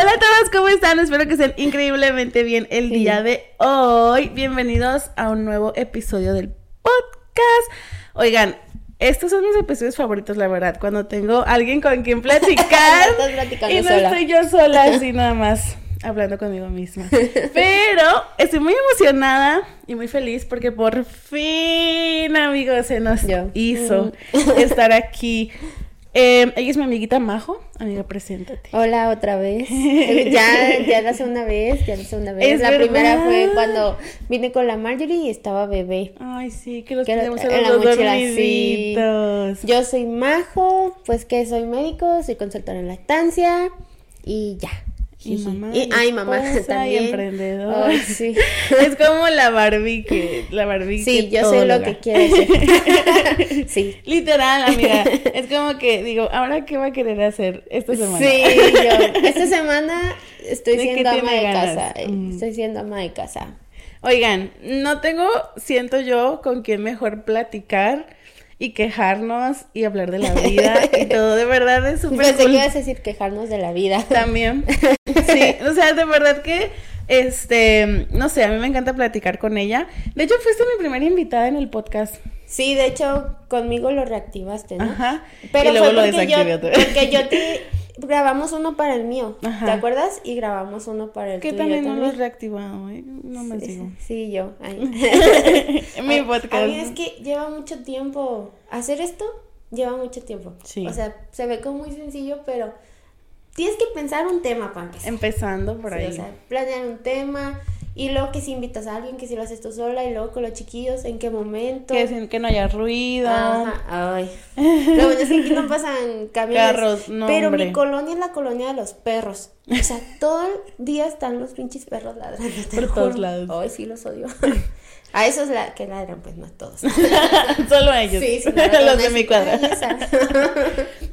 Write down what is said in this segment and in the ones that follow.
Hola a todos, ¿cómo están? Espero que estén increíblemente bien el día de hoy. Bienvenidos a un nuevo episodio del podcast. Oigan, estos son mis episodios favoritos, la verdad, cuando tengo alguien con quien platicar Estás platicando y no sola. estoy yo sola así nada más hablando conmigo misma. Pero estoy muy emocionada y muy feliz porque por fin, amigos, se nos Yo. hizo estar aquí. Eh, ella es mi amiguita Majo. Amiga, preséntate. Hola otra vez. ya, ya la segunda vez, ya la segunda vez. Es la primera fue cuando vine con la Marjorie y estaba bebé. Ay, sí, que los Que tenemos en los mochila, sí. Yo soy Majo, pues que soy médico, soy consultora en lactancia y ya. Y mamá, Y, y ay, mamá y también. emprendedora. Ay, sí. Es como la Barbie que la Barbie Sí, que yo sé lo que quiere ser. sí. Literal, amiga. Es como que digo, ¿ahora qué va a querer hacer esta semana? Sí, yo. Esta semana estoy ¿De qué siendo ama de ganas? casa. eh, Mm. Estoy siendo ama de casa. Oigan, no tengo, siento yo, con quién mejor platicar y quejarnos y hablar de la vida y todo. De verdad es súper Pensé cool. que ibas a decir quejarnos de la vida. También. Sí, o sea, de verdad que, este, no sé, a mí me encanta platicar con ella. De hecho, fuiste mi primera invitada en el podcast. Sí, de hecho, conmigo lo reactivaste, ¿no? Ajá. Pero y luego fue lo porque desactivé yo, otra vez. porque yo te grabamos uno para el mío, Ajá. ¿te acuerdas? Y grabamos uno para el Que tuyo también no lo he reactivado, ¿eh? No me Sí, digo. sí, yo. Mi podcast. A mí es que lleva mucho tiempo hacer esto, lleva mucho tiempo. Sí. O sea, se ve como muy sencillo, pero tienes que pensar un tema para empezar. Empezando por Sí, ahí. o sea, planear un tema y luego que si invitas a alguien, que si lo haces tú sola y luego con los chiquillos, en qué momento. que, sin- que no haya ruido. Ajá, ay. Lo bueno es que aquí no pasan camiones. Carros, no, Pero hombre. mi colonia es la colonia de los perros. O sea, todo el día están los pinches perros ladrando. Por todos juro. lados. Ay, sí los odio. A esos la que ladran, pues no a todos. Solo ellos. Sí, sí, no, Los de mi cuadra.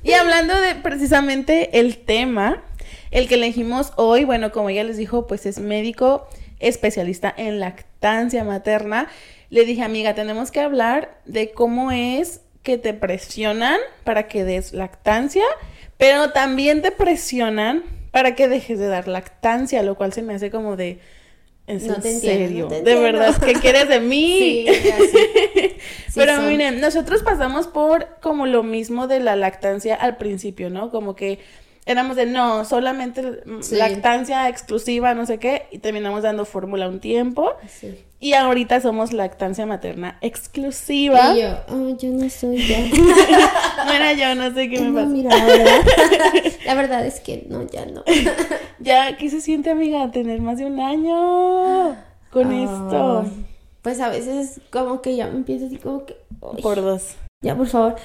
Y hablando de precisamente el tema, el que elegimos hoy, bueno, como ella les dijo, pues es médico especialista en lactancia materna. Le dije, amiga, tenemos que hablar de cómo es que te presionan para que des lactancia, pero también te presionan para que dejes de dar lactancia, lo cual se me hace como de... ¿En No te entiendo, serio? no te de verdad, ¿qué quieres de mí? Sí, Pero miren, nosotros pasamos por como lo mismo de la lactancia al principio, ¿no? Como que éramos de no, solamente Sí. lactancia exclusiva, no sé qué, y terminamos dando fórmula un tiempo. Sí. Y ahorita somos lactancia materna exclusiva. Y yo, oh, yo no soy ya. Bueno, yo no sé qué me No, pasa. mira, la verdad, la verdad es que no, ya no. Ya, ¿qué se siente, amiga? Tener más de un año con esto. Pues a veces como que ya me empiezo así como que... ay, Por dos. Ya, por favor.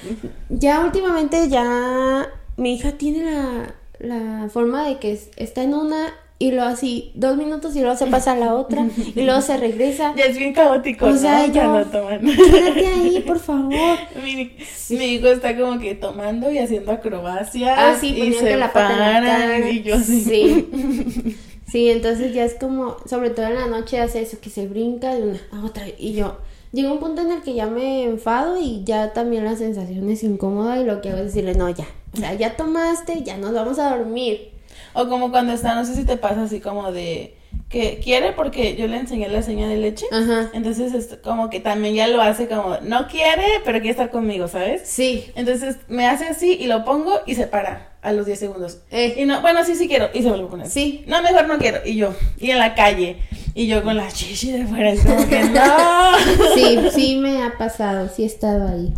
Ya últimamente ya mi hija tiene la, la forma de que es- está en una y luego así dos minutos y luego se pasa a la otra y luego se regresa. Ya es bien caótico, O sea, ¿no? yo-. Quédate ahí, por favor. Mi, mi hijo está como que tomando y haciendo acrobacias. Ah, sí, y se la pata en la paran. Y yo así. Sí. Sí, entonces ya es como, sobre todo en la noche hace eso, que se brinca de una a otra. Y yo, llega un punto en el que ya me enfado y ya también la sensación es incómoda y lo que hago es decirle, no, ya. O sea, ya tomaste, ya nos vamos a dormir. O como cuando está, no sé si te pasa así como de que quiere porque yo le enseñé la seña de leche. Ajá. Entonces es como que también ya lo hace como, no quiere, pero quiere estar conmigo, ¿sabes? Sí. Entonces me hace así y lo pongo y se para a los 10 segundos. Eh. Y no, bueno, sí, sí quiero. Y se vuelve a poner. Sí. No, mejor no quiero. Y yo, y en la calle. Y yo con la chichi de fuera. Es como que no. Sí, sí me ha pasado, sí he estado ahí.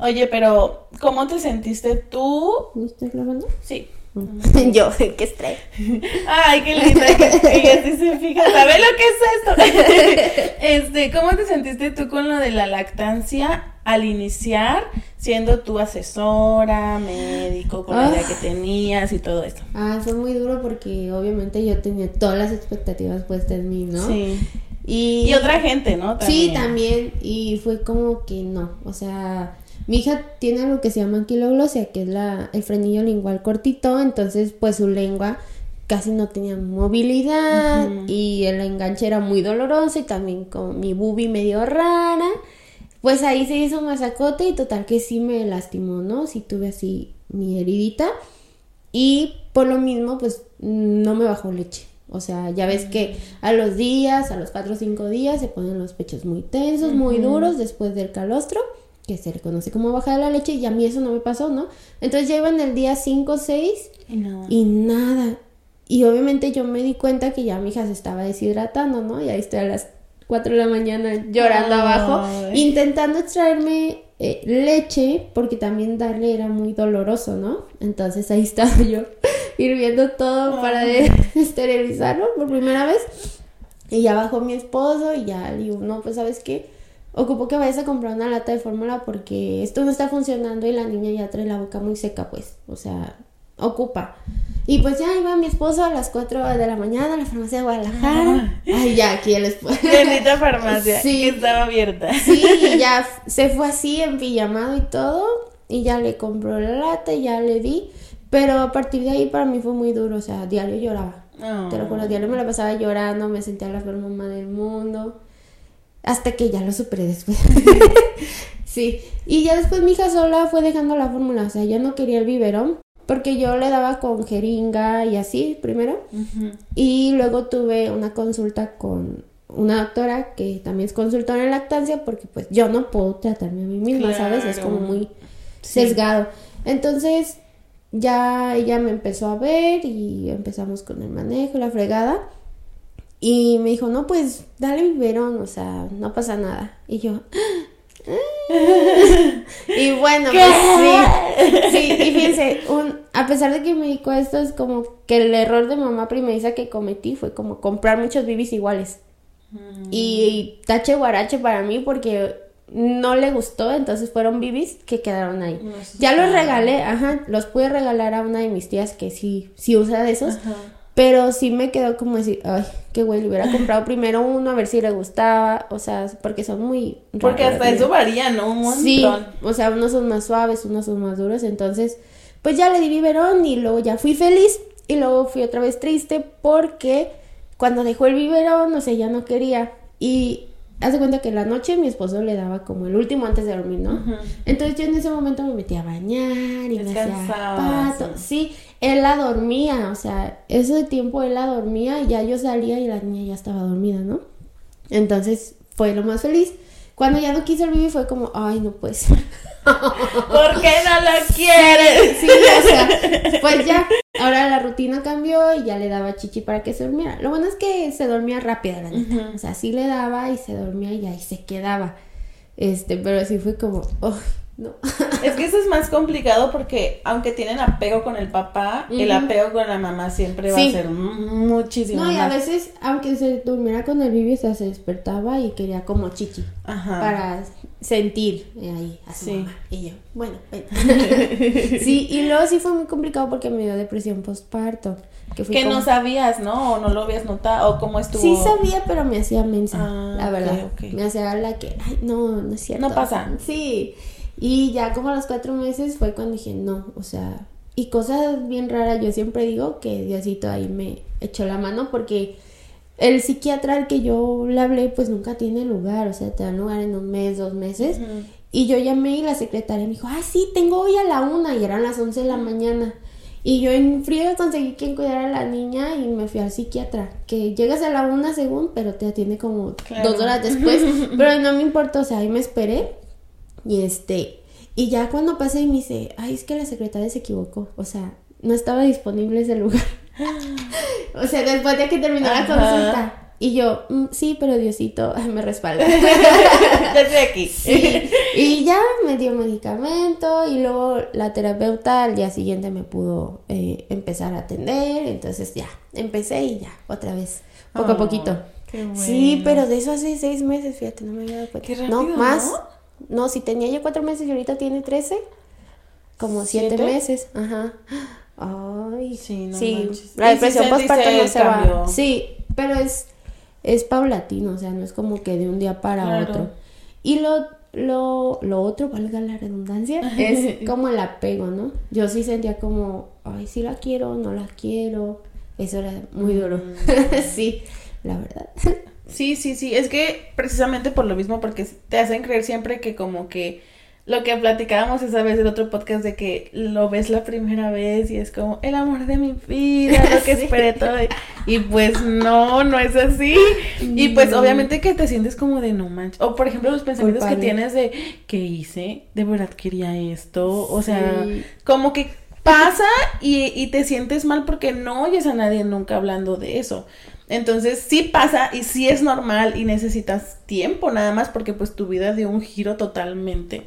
Oye, pero ¿cómo te sentiste tú? ¿Me estás grabando? Sí. Yo, qué estrés. Ay, qué linda ella sí se fija. ¿Sabes lo que es esto? Este, ¿cómo te sentiste tú con lo de la lactancia al iniciar, siendo tú asesora, médico, con la idea Ah. que tenías y todo esto? Ah, fue muy duro porque obviamente yo tenía todas las expectativas puestas en mí, ¿no? Sí. Y, Y otra gente, ¿no? Sí, también. Y fue como que no. O sea, mi hija tiene lo que se llama anquiloglosia, que es la, el frenillo lingual cortito. Entonces, pues su lengua casi no tenía movilidad y el enganche era muy doloroso y también con mi bubi medio rara. Pues ahí se hizo un masacote y total que sí me lastimó, ¿no? Sí tuve así mi heridita. y por lo mismo, pues no me bajó leche. O sea, ya ves que a los días, a los 4 o 5 días, se ponen los pechos muy tensos, muy duros después del calostro, que se reconoce como baja de la leche, y a mí eso no me pasó, ¿no? Entonces ya iba en el día 5 o 6 Y nada. y nada. Y obviamente yo me di cuenta que ya mi hija se estaba deshidratando, ¿no? Y ahí estoy a las 4 de la mañana llorando Ay. abajo, intentando extraerme eh, leche, porque también darle era muy doloroso, ¿no? Entonces ahí estaba yo hirviendo todo para esterilizarlo por primera vez. Y ya bajó mi esposo y ya le digo, no, pues sabes qué, ocupo que vayas a comprar una lata de fórmula porque esto no está funcionando y la niña ya trae la boca muy seca, pues, o sea, ocupa. Y pues ya iba mi esposo a las 4 de la mañana a la farmacia de Guadalajara. Ay, ya, aquí el esposo. Bendita farmacia Sí. que estaba abierta. Sí, y ya se fue así en pijamado y todo. Y ya le compró la lata y ya le di. Pero a partir de ahí para mí fue muy duro. O sea, diario lloraba. Oh. Te lo juro, diario me la pasaba llorando. Me sentía la peor mamá del mundo. Hasta que ya lo superé después. sí. Y ya después mi hija sola fue dejando la fórmula. O sea, ya no quería el biberón. Porque yo le daba con jeringa y así primero. Y luego tuve una consulta con una doctora que también es consultora en lactancia porque pues yo no puedo tratarme a mí misma, ¿sabes? Es como Claro. muy sesgado. Entonces ya ella me empezó a ver y empezamos con el manejo, la fregada. Y me dijo, no, pues dale biberón, o sea, no pasa nada. Y yo... y bueno, ¿Qué? pues sí. Sí, y fíjense, un, a pesar de que me dijo esto, es como que el error de mamá primeriza que cometí fue como comprar muchos bibis iguales. Y tache guarache para mí porque no le gustó, entonces fueron bibis que quedaron ahí. No, Ya los regalé, ajá, los pude regalar a una de mis tías que sí, sí usa de esos. Ajá. Pero sí me quedó como decir, ay, qué güey, le hubiera comprado primero uno a ver si le gustaba, o sea, porque son muy... Porque raros, hasta eso varía, ¿no? Un montón. Sí, o sea, unos son más suaves, unos son más duros, entonces, pues ya le di biberón y luego ya fui feliz y luego fui otra vez triste porque cuando dejó el biberón, o sea, ya no quería y hace cuenta que en la noche mi esposo le daba como el último antes de dormir, ¿no? Entonces yo en ese momento me metía a bañar y me hacía pato. Sí, él la dormía, o sea, ese tiempo él la dormía y ya yo salía y la niña ya estaba dormida, ¿no? Entonces fue lo más feliz. Cuando ya no quiso el fue como, ay, no puede ser. ¿Por qué no lo quieres? Sí, o sea, pues ya, ahora la rutina cambió y ya le daba chichi para que se durmiera. Lo bueno es que se dormía rápido, la neta. Ujú. O sea, sí le daba y se dormía y ahí se quedaba. Este, pero sí fue como, ay, no. Es que eso es más complicado porque aunque tienen apego con el papá, el apego con la mamá siempre va a ser muchísimo No, y a más. veces, aunque se durmiera con el sea, se despertaba y quería como chichi. Ajá. Para sentir ahí a su Sí. mamá. Y yo, bueno, ven. sí, y luego sí fue muy complicado porque me dio depresión postparto. Que, Que como- no sabías, ¿no? O no lo habías notado, o cómo estuvo. Sí sabía, pero me hacía mensa, Ah, la verdad. Me hacía la que, ay, no, no es cierto. No pasa. Sí. Y ya como a los cuatro meses fue cuando dije, no, o sea, y cosas bien raras, yo siempre digo que Diosito ahí me echó la mano porque el psiquiatra al que yo le hablé, pues nunca tiene lugar, o sea, te dan lugar en un mes, dos meses. Y yo llamé y la secretaria me dijo, ah, sí, tengo hoy a la una, y eran las once de la mañana. Y yo en frío conseguí quien cuidara a la niña y me fui al psiquiatra. Que llegas a la una según, pero te atiende como Claro. dos horas después. pero no me importó, o sea, ahí me esperé. Y este, y ya cuando pasé y me dice, ay, es que la secretaria se equivocó. O sea, no estaba disponible ese lugar. o sea, después de que terminó la consulta. Y yo, "Mm, sí, pero Diosito ay, me respalda. Ya estoy aquí. Sí, y ya me dio medicamento y luego la terapeuta al día siguiente me pudo eh, empezar a atender, entonces ya, empecé y ya, otra vez, poco a poquito. qué Sí, pero de eso hace seis meses, fíjate, no me había dado cuenta. Qué no, rápido, más. ¿no? ¿No? si tenía yo cuatro meses y ahorita tiene trece, como siete, ¿Siete? meses, ajá. Ay, Sí, no sí, manches. la depresión sentiste postparto no se cambio. va. Sí, pero es, es paulatino, o sea, no es como que de un día para Claro. otro. Y lo, lo, lo otro, valga la redundancia, es como el apego, ¿no? Yo sí sentía como, ay, sí la quiero, no la quiero. Eso era muy duro. Mm. sí, la verdad. Sí, sí, sí. Es que precisamente por lo mismo, porque te hacen creer siempre que como que lo que platicábamos esa vez en otro podcast de que lo ves la primera vez y es como el amor de mi vida, lo que esperé todo. Y pues no, no es así. Y pues obviamente que te sientes como de no manches. O por ejemplo los pensamientos que tienes de ¿qué hice? ¿De verdad quería esto? O sea, como que pasa y, y te sientes mal porque no oyes a nadie nunca hablando de eso. Entonces sí pasa y sí es normal y necesitas tiempo nada más porque pues tu vida dio un giro totalmente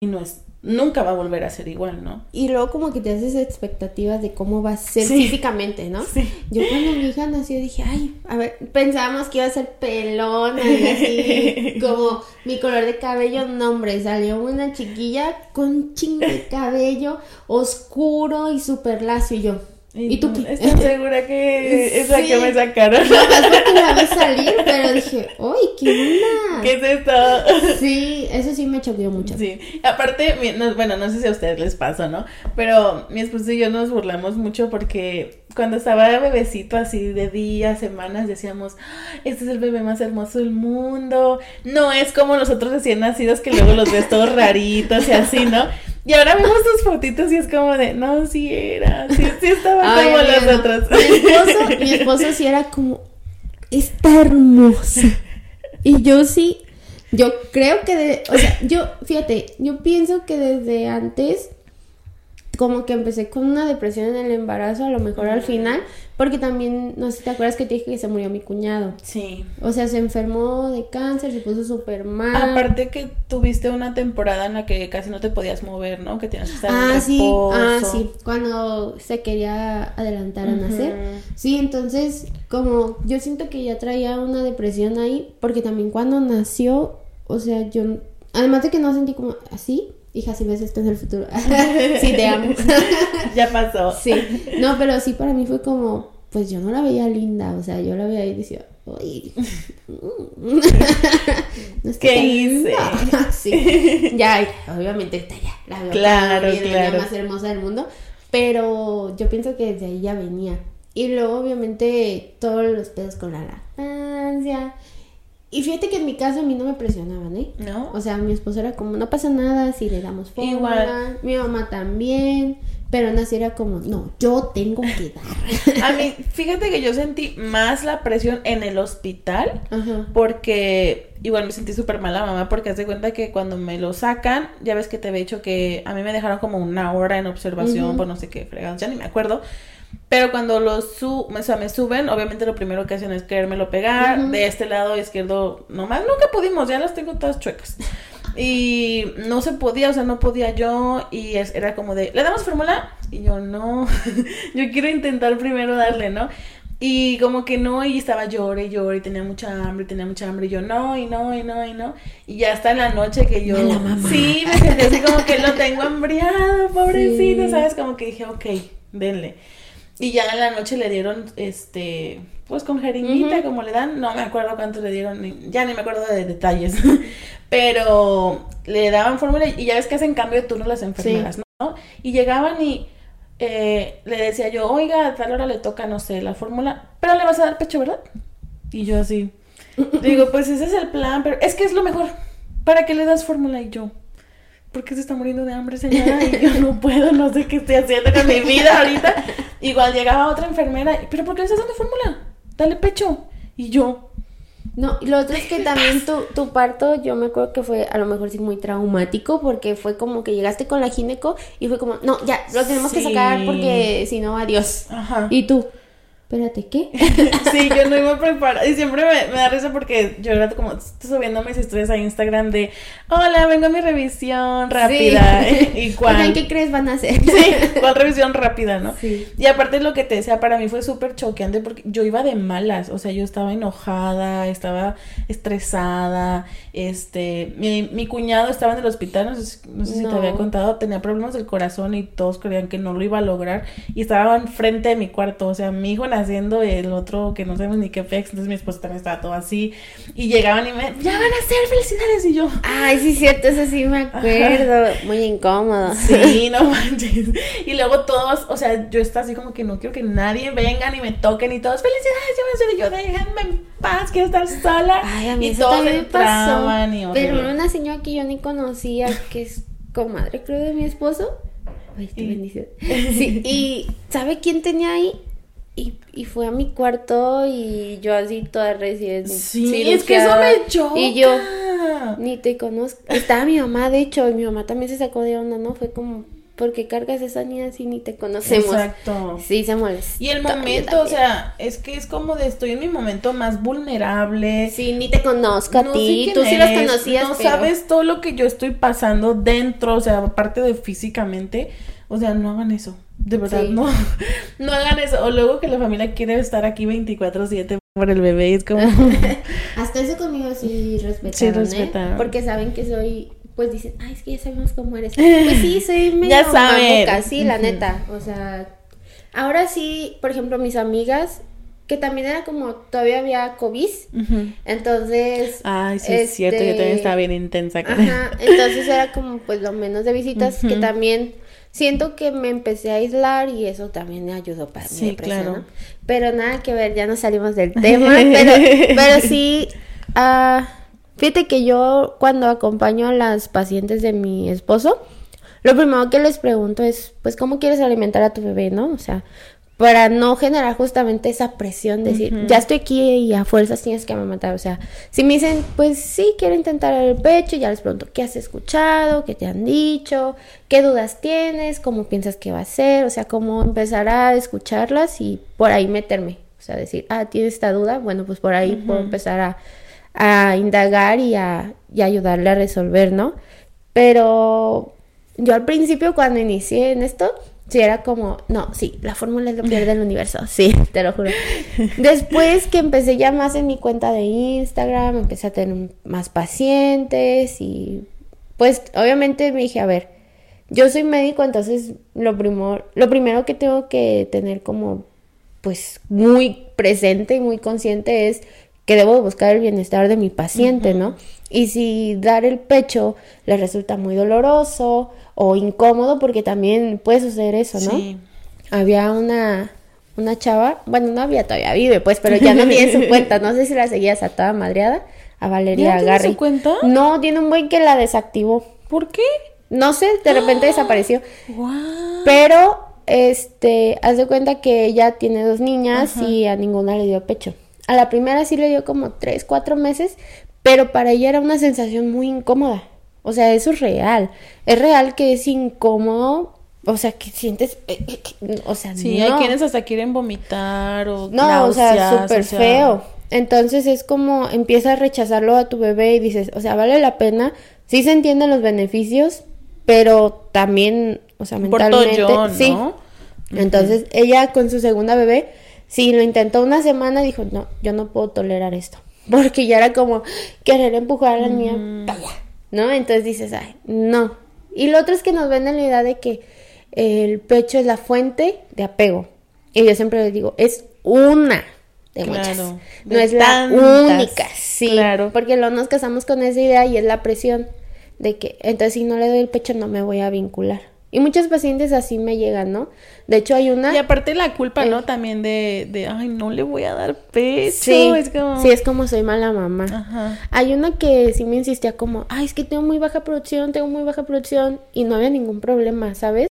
y no es nunca va a volver a ser igual, ¿no? Y luego como que te haces expectativas de cómo va a ser físicamente, ¿no? Sí. Yo cuando mi hija nació dije, ay, a ver, pensábamos que iba a ser pelón, así, como mi color de cabello, no hombre, salió una chiquilla con chingo de cabello oscuro y súper lacio y yo, ¿Y, tú qué? Estoy segura que es la que me sacaron. No, porque la vi salir, pero dije, ¡ay, qué onda! ¿Qué es esto? Sí, eso sí me choqueó mucho. Sí, aparte, bueno, no sé si a ustedes les pasó, ¿no? Pero mi esposo y yo nos burlamos mucho porque cuando estaba bebecito así de días, semanas, decíamos, este es el bebé más hermoso del mundo. No es como los otros recién nacidos que luego los ves todos raritos y así, ¿no? Y ahora vemos tus fotitos y es como de, no, sí era, sí, sí estaba como los otros. Mi esposo, mi esposo sí era como, está hermoso. Y yo sí, yo creo que, de, o sea, yo, fíjate, yo pienso que desde antes como que empecé con una depresión en el embarazo, a lo mejor al final, porque también, no sé si te acuerdas que te dije que se murió mi cuñado. Sí. O sea, se enfermó de cáncer, se puso súper mal. Aparte que tuviste una temporada en la que casi no te podías mover, ¿no? Que tenías que estar ah, en sí, ah, sí, cuando se quería adelantar a nacer. Sí, entonces, como yo siento que ya traía una depresión ahí, porque también cuando nació, o sea, yo, además de que no sentí como así, Hija, si ves esto en el futuro. sí, te amo. ya pasó. Sí. No, pero sí para mí fue como, pues yo no la veía linda. O sea, yo la veía y decía, uy. no ¿Qué hice? sí. Ya, obviamente estaría la veo claro, claro. la más hermosa del mundo. Pero yo pienso que desde ahí ya venía. Y luego, obviamente, todos los pedos con la lactancia y fíjate que en mi caso a mí no me presionaban, ¿eh? ¿No? O sea, mi esposo era como, no pasa nada si le damos fórmula. Igual. Mi mamá también. Pero así era como, no, yo tengo que dar. A mí, fíjate que yo sentí más la presión en el hospital. Porque igual me sentí súper mal la mamá porque hace cuenta que cuando me lo sacan, ya ves que te había dicho que a mí me dejaron como una hora en observación por no sé qué fregados, ya ni me acuerdo. Pero cuando lo su o sea, me suben, obviamente lo primero que hacen es querérmelo pegar. De este lado izquierdo, nomás nunca pudimos, ya las tengo todas chuecas. Y no se podía, o sea, no podía yo. Y era como de, ¿le damos fórmula? Y yo, no, yo quiero intentar primero darle, ¿no? Y como que no, y estaba llore, llore, y tenía mucha hambre, tenía mucha hambre, y yo no, y no, y no, y no. Y ya hasta en la noche que yo. Sí, me sentí así como que lo tengo hambriado, pobrecito, ¿sabes? Como que dije, ok, denle. Y ya en la noche le dieron, este, pues con jeringuita, como le dan, no me acuerdo cuánto le dieron, ya ni me acuerdo de detalles, pero le daban fórmula y ya ves que hacen cambio de turno las enfermeras, ¿no? Y llegaban y eh, le decía yo, oiga, a tal hora le toca, no sé, la fórmula, pero le vas a dar pecho, ¿verdad? Y yo así, digo, pues ese es el plan, pero es que es lo mejor, ¿para qué le das fórmula? Y yo, porque se está muriendo de hambre, señora, y yo no puedo, no sé qué estoy haciendo con mi vida ahorita. Igual llegaba otra enfermera, pero ¿por qué le estás dando fórmula? Dale pecho. Y yo. No, y lo otro es que también tu, tu parto, yo me acuerdo que fue a lo mejor sí muy traumático, porque fue como que llegaste con la gineco y fue como, no, ya, lo tenemos que sacar porque si no, adiós. Ajá. Y tú, espérate, ¿qué? sí, yo no iba preparada. Y siempre me, da risa porque yo era como estoy subiendo mis historias a Instagram de hola, vengo a mi revisión rápida. ¿Y cuál? ¿Qué crees van a hacer? sí, ¿cuál revisión rápida, no? Sí. Y aparte lo que te decía, para mí fue súper choqueante porque yo iba de malas. O sea, yo estaba enojada, estaba estresada. Este, mi, mi cuñado estaba en el hospital, no sé, no sé si te había contado, tenía problemas del corazón y todos creían que no lo iba a lograr. Y estaba enfrente de mi cuarto. O sea, mi hijo nació haciendo el otro que no sabemos ni qué pex, entonces mi esposo también estaba todo así y llegaban y me, ya van a ser felicidades y yo. Ay, sí, cierto, eso sí me acuerdo, muy incómodo. Sí, no manches. Y luego todos, o sea, yo estaba así como que no quiero que nadie venga ni me toquen y todos, felicidades, yo voy a ser yo, déjenme en paz, quiero estar sola. Ay, a mí y eso todos también me pasó. y Pero una señora que yo ni conocía, que es comadre, creo, de mi esposo. Ay, qué bendición. Sí, y ¿sabe quién tenía ahí? Y, y fue a mi cuarto y yo así toda recién. Sí, es que eso me choca. Y yo, ni te conozco. Estaba mi mamá, de hecho, y mi mamá también se sacó de onda, ¿no? Fue como, ¿por qué cargas esa niña así ni te conocemos? Exacto. Sí, se molestó. Y el momento, o sea, es que es como de estoy en mi momento más vulnerable. Sí, ni te conozco a No sé ti. quién Tú sí los conocías, No pero... sabes todo lo que yo estoy pasando dentro, o sea, aparte de físicamente. O sea, no hagan eso. De verdad, Sí. no. No hagan eso. O luego que la familia quiere estar aquí 24-7 por el bebé. y es como. Hasta eso conmigo sí respetaron, Sí, ¿eh? respetaron. Porque saben que soy, pues dicen, ay, es que ya sabemos cómo eres. Pues sí, soy medio Ya mamuca, sí, la neta. O sea, ahora sí, por ejemplo, mis amigas, que también era como, todavía había COVID, entonces... Ay, sí, es cierto. Yo también este, estaba bien intensa. Ajá, entonces era como pues lo menos de visitas que también siento que me empecé a aislar y eso también me ayudó para mi Sí, depresión, claro. ¿no? Pero nada que ver, ya no salimos del tema, pero, pero sí, ah, fíjate que yo cuando acompaño a las pacientes de mi esposo, lo primero que les pregunto es, pues, ¿cómo quieres alimentar a tu bebé, no? O sea, para no generar justamente esa presión de decir, ya estoy aquí y a fuerzas tienes que amamantar. O sea, si me dicen, pues sí, quiero intentar el pecho, ya les pregunto, ¿qué has escuchado? ¿Qué te han dicho? ¿Qué dudas tienes? ¿Cómo piensas que va a ser? O sea, cómo empezar a escucharlas y por ahí meterme. O sea, decir, ah, tienes esta duda, bueno, pues por ahí puedo empezar a, a indagar y a, y ayudarle a resolver, ¿no? Pero yo al principio cuando inicié en esto, sí era como, no, sí, la fórmula es lo peor del universo, sí, te lo juro. Después que empecé ya más en mi cuenta de Instagram, empecé a tener más pacientes y pues obviamente me dije, a ver, yo soy médico, entonces lo, primor, lo primero que tengo que tener como pues muy presente y muy consciente es que debo buscar el bienestar de mi paciente, ¿no? Y si dar el pecho le resulta muy doloroso o incómodo, porque también puede suceder eso, ¿no? Sí. Había una, una chava, bueno, no había, todavía vive, pues, pero ya no tiene su cuenta, no sé si la seguías a toda madreada, a Valeria ¿Ya Garri. su cuenta? No, tiene un buen que la desactivó. ¿Por qué? No sé, de repente desapareció. Wow. Pero, este, haz de cuenta que ella tiene dos niñas Ajá. y a ninguna le dio pecho. A la primera sí le dio como tres, cuatro meses, pero para ella era una sensación muy incómoda. O sea, eso es real. Es real que es incómodo. O sea, que sientes. eh, eh, que- o sea, Sí, no. hay quienes hasta quieren vomitar o. No, o sea, náuseas, súper o sea, feo. Entonces es como empiezas a rechazarlo a tu bebé y dices, o sea, vale la pena. Sí se entienden los beneficios, pero también, o sea, Por mentalmente. todo yo, ¿no? Sí. Entonces ella con su segunda bebé, sí, lo intentó una semana, dijo, no, yo no puedo tolerar esto. Porque ya era como querer empujar a la niña para allá, ¿no? Entonces dices, ay, no. Y lo otro es que nos ven en la idea de que el pecho es la fuente de apego. Y yo siempre les digo, es una de muchas. Claro, no es la única, sí. Claro. Porque luego nos casamos con esa idea y es la presión de que entonces si no le doy el pecho no me voy a vincular. Y muchos pacientes así me llegan, ¿no? De hecho hay una... Y aparte la culpa, Eh. ¿no? También de, de, ay, no le voy a dar pecho. Sí, es como... sí, es como soy mala mamá. Ajá. Hay una que sí me insistía como, ay, es que tengo muy baja producción, tengo muy baja producción y no había ningún problema, ¿sabes?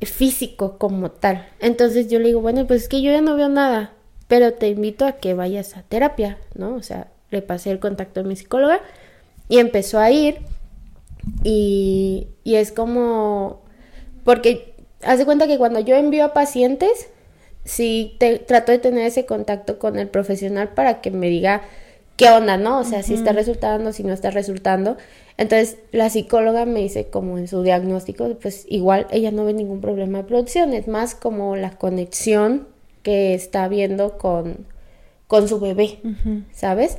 Físico como tal. Entonces yo le digo, bueno, pues es que yo ya no veo nada, pero te invito a que vayas a terapia, ¿no? O sea, le pasé el contacto a mi psicóloga y empezó a ir y, y es como, porque haz de cuenta que cuando yo envío a pacientes, sí te, trato de tener ese contacto con el profesional para que me diga qué onda, ¿no? O sea, si está resultando, si no está resultando. Entonces, la psicóloga me dice como en su diagnóstico, pues igual ella no ve ningún problema de producción, es más como la conexión que está viendo con, con su bebé. ¿sabes?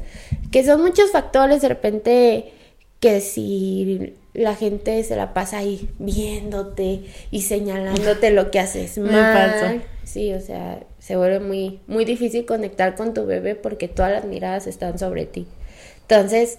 Que son muchos factores, de repente, que si la gente se la pasa ahí viéndote y señalándote lo que haces Me mal. pasó. Sí, o sea, se vuelve muy, muy difícil conectar con tu bebé porque todas las miradas están sobre ti. Entonces,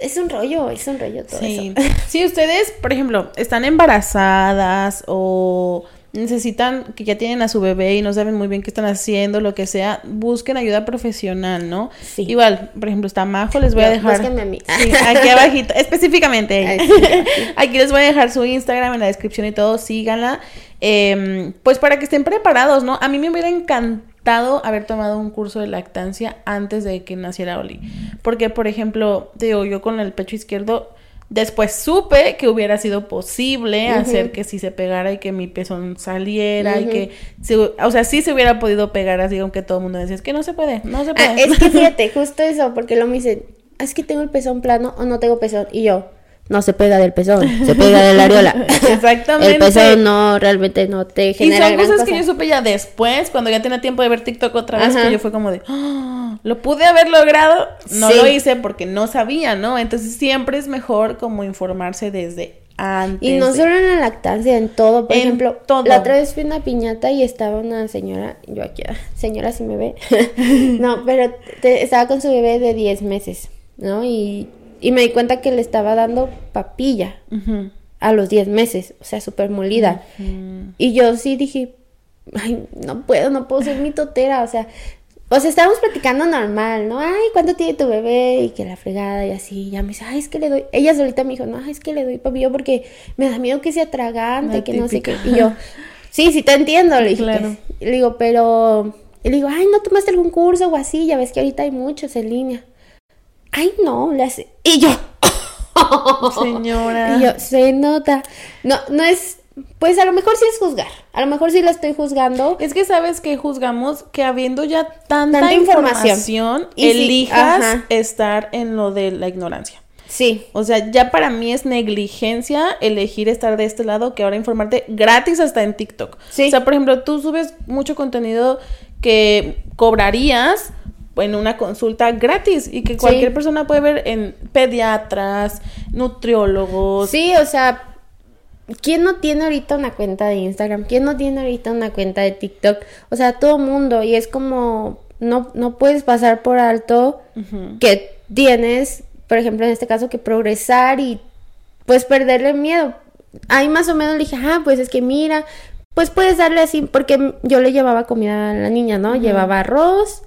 es un rollo, es un rollo todo Sí. eso. Si ustedes, por ejemplo, están embarazadas o necesitan que ya tienen a su bebé y no saben muy bien qué están haciendo, lo que sea, busquen ayuda profesional, ¿no? Sí. Igual, por ejemplo, está Majo, les voy a dejar. a mí. Sí, aquí abajito, específicamente. ella. Ay, sí, aquí. Aquí les voy a dejar su Instagram en la descripción y todo, síganla. Eh, pues para que estén preparados, ¿no? A mí me hubiera encantado haber tomado un curso de lactancia antes de que naciera Oli. Porque, por ejemplo, te digo, yo con el pecho izquierdo, después supe que hubiera sido posible hacer que si se pegara y que mi pezón saliera y que, se- o sea, sí se hubiera podido pegar así, aunque todo el mundo decía, es que no se puede, no se puede. Ah, es que fíjate, justo eso, porque lo me dicen, es que tengo el pezón plano o no tengo pezón. Y yo, no se pega del pezón, se pega de la areola. Exactamente. El pezón no, realmente no te Y genera son gran cosas que yo supe ya después, cuando ya tenía tiempo de ver TikTok otra vez, Ajá. que yo fue como de, "Ah, lo pude haber logrado, no Sí. lo hice porque no sabía, ¿no? Entonces siempre es mejor como informarse desde antes. Y no de- solo en la lactancia, en todo. Por En ejemplo, todo. la otra vez fui a una piñata y estaba una señora, yo aquí, ah, señora si me ve, no, pero te- estaba con su bebé de 10 meses, ¿no? Y, y me di cuenta que le estaba dando papilla a los 10 meses, o sea, súper molida. Y yo sí dije, ay, no puedo, no puedo ser mi totera, o sea, o sea, estábamos platicando normal, ¿no? Ay, ¿cuánto tiene tu bebé? Y que la fregada y así, ya me dice, ay, es que le doy, ella solita me dijo, no, ay, es que le doy papillo porque me da miedo que sea tragante, que no sé qué. Y yo, sí, sí te entiendo, le dije. Claro. que- le digo, pero, y le digo, ay, ¿no tomaste algún curso o así? Ya ves que ahorita hay muchos en línea. Ay, no, le hace, y yo, Señora. y yo, se nota. No, no es. Pues a lo mejor sí es juzgar. A lo mejor sí la estoy juzgando. Es que sabes que juzgamos que habiendo ya tanta, Tanta información, información. Y sí, elijas estar en lo de la ignorancia. Sí. O sea, ya para mí es negligencia elegir estar de este lado que ahora informarte gratis hasta en TikTok. Sí. O sea, por ejemplo, tú subes mucho contenido que cobrarías en una consulta gratis y que cualquier Sí. persona puede ver en pediatras, nutriólogos. Sí, o sea, ¿quién no tiene ahorita una cuenta de Instagram? ¿Quién no tiene ahorita una cuenta de TikTok? O sea, todo mundo. Y es como, no, no puedes pasar por alto que tienes, por ejemplo, en este caso, que progresar y pues perderle miedo. Ahí más o menos le dije, ah, pues es que mira, pues puedes darle así, porque yo le llevaba comida a la niña, ¿no? Llevaba arroz